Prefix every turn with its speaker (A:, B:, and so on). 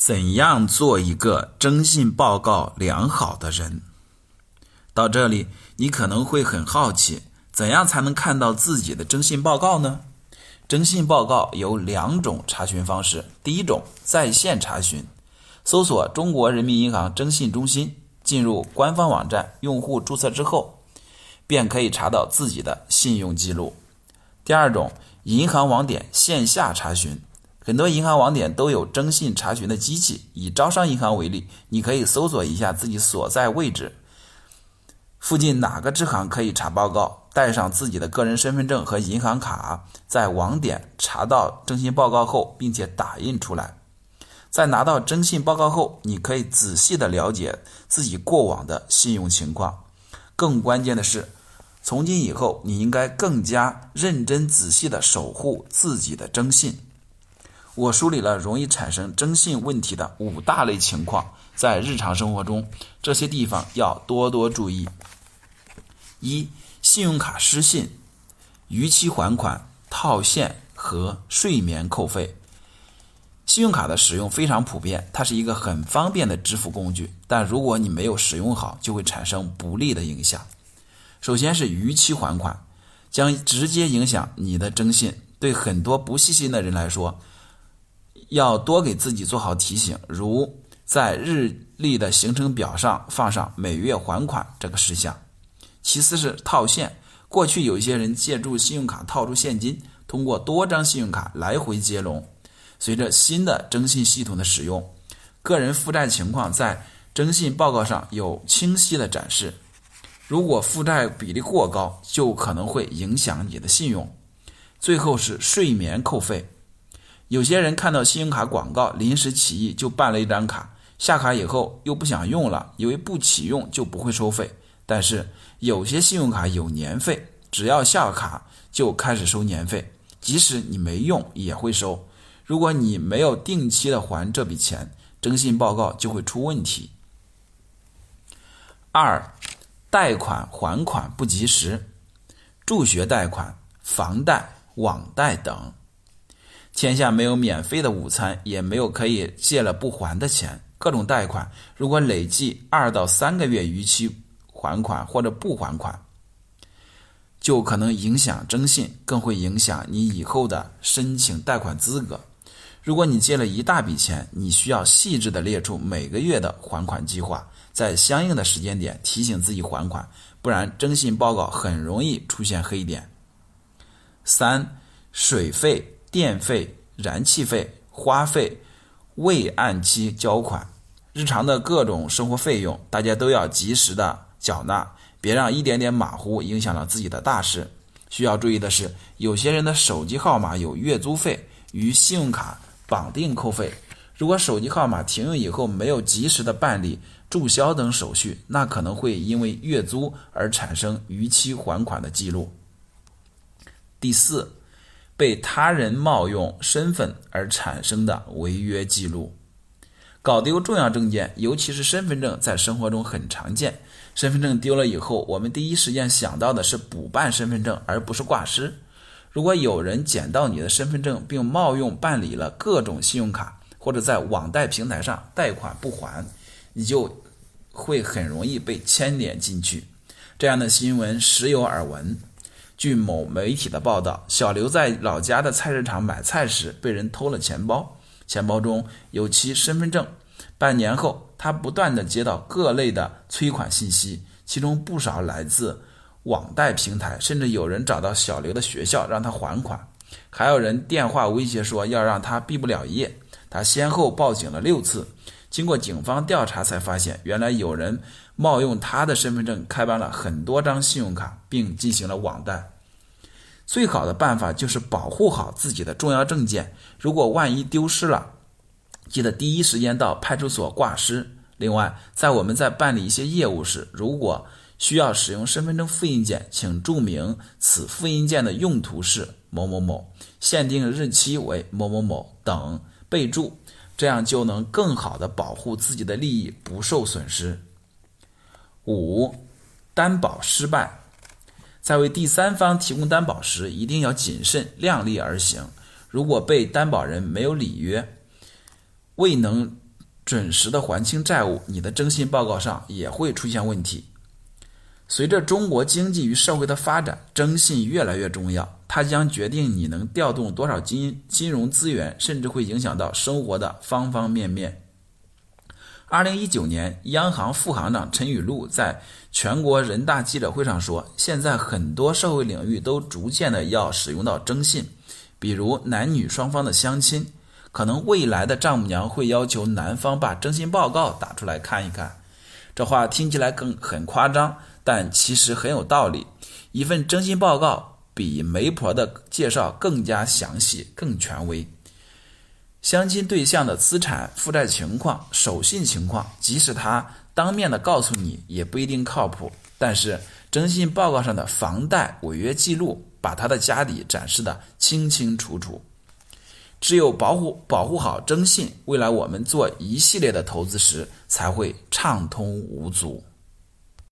A: 怎样做一个征信报告良好的人？到这里，你可能会很好奇，怎样才能看到自己的征信报告呢？征信报告有两种查询方式，第一种在线查询，搜索中国人民银行征信中心，进入官方网站，用户注册之后，便可以查到自己的信用记录。第二种，银行网点线下查询。很多银行网点都有征信查询的机器。以招商银行为例，你可以搜索一下自己所在位置附近哪个支行可以查报告，带上自己的个人身份证和银行卡，在网点查到征信报告后，并且打印出来。在拿到征信报告后，你可以仔细的了解自己过往的信用情况。更关键的是，从今以后，你应该更加认真仔细的守护自己的征信。我梳理了容易产生征信问题的五大类情况，在日常生活中，这些地方要多多注意。一、信用卡失信、逾期还款、套现和睡眠扣费。信用卡的使用非常普遍，它是一个很方便的支付工具，但如果你没有使用好，就会产生不利的影响。首先是逾期还款，将直接影响你的征信。对很多不细心的人来说，要多给自己做好提醒，如在日历的行程表上放上每月还款这个事项。其次是套现，过去有一些人借助信用卡套出现金，通过多张信用卡来回接龙。随着新的征信系统的使用，个人负债情况在征信报告上有清晰的展示。如果负债比例过高，就可能会影响你的信用。最后是睡眠扣费。有些人看到信用卡广告，临时起意就办了一张卡，下卡以后又不想用了，以为不启用就不会收费。但是有些信用卡有年费，只要下卡就开始收年费，即使你没用也会收。如果你没有定期的还这笔钱，征信报告就会出问题。二，贷款还款不及时，助学贷款、房贷、网贷等。天下没有免费的午餐，也没有可以借了不还的钱。各种贷款如果累计二到三个月逾期还款或者不还款，就可能影响征信，更会影响你以后的申请贷款资格。如果你借了一大笔钱，你需要细致的列出每个月的还款计划，在相应的时间点提醒自己还款，不然征信报告很容易出现黑点。三，水费。电费、燃气费、花费未按期交款，日常的各种生活费用，大家都要及时的缴纳，别让一点点马虎影响了自己的大事。需要注意的是，有些人的手机号码有月租费，与信用卡绑定扣费。如果手机号码停用以后没有及时的办理注销等手续，那可能会因为月租而产生逾期还款的记录。第四。被他人冒用身份而产生的违约记录，搞丢重要证件，尤其是身份证，在生活中很常见。身份证丢了以后，我们第一时间想到的是补办身份证，而不是挂失。如果有人捡到你的身份证，并冒用办理了各种信用卡，或者在网贷平台上贷款不还，你就会很容易被牵连进去。这样的新闻时有耳闻。据某媒体的报道，小刘在老家的菜市场买菜时被人偷了钱包，钱包中有其身份证。半年后，他不断的接到各类的催款信息，其中不少来自网贷平台，甚至有人找到小刘的学校让他还款，还有人电话威胁说要让他毕不了业。他先后报警了六次，经过警方调查才发现，原来有人。冒用他的身份证开办了很多张信用卡，并进行了网贷。最好的办法就是保护好自己的重要证件，如果万一丢失了，记得第一时间到派出所挂失。另外，在我们在办理一些业务时，如果需要使用身份证复印件，请注明此复印件的用途是某某某，限定日期为某某某等备注，这样就能更好的保护自己的利益不受损失。五，担保失败，在为第三方提供担保时，一定要谨慎量力而行。如果被担保人没有履约，未能准时的还清债务，你的征信报告上也会出现问题。随着中国经济与社会的发展，征信越来越重要，它将决定你能调动多少金金融资源，甚至会影响到生活的方方面面。二零一九年，央行副行长陈雨露在全国人大记者会上说：“现在很多社会领域都逐渐的要使用到征信，比如男女双方的相亲。”可能未来的丈母娘会要求男方把征信报告打出来看一看，这话听起来更很夸张，但其实很有道理。一份征信报告比媒婆的介绍更加详细、更权威。相亲对象的资产负债情况、守信情况，即使他当面的告诉你，也不一定靠谱。但是征信报告上的房贷违约记录，把他的家底展示的清清楚楚。只有保护保护好征信，未来我们做一系列的投资时才会畅通无阻。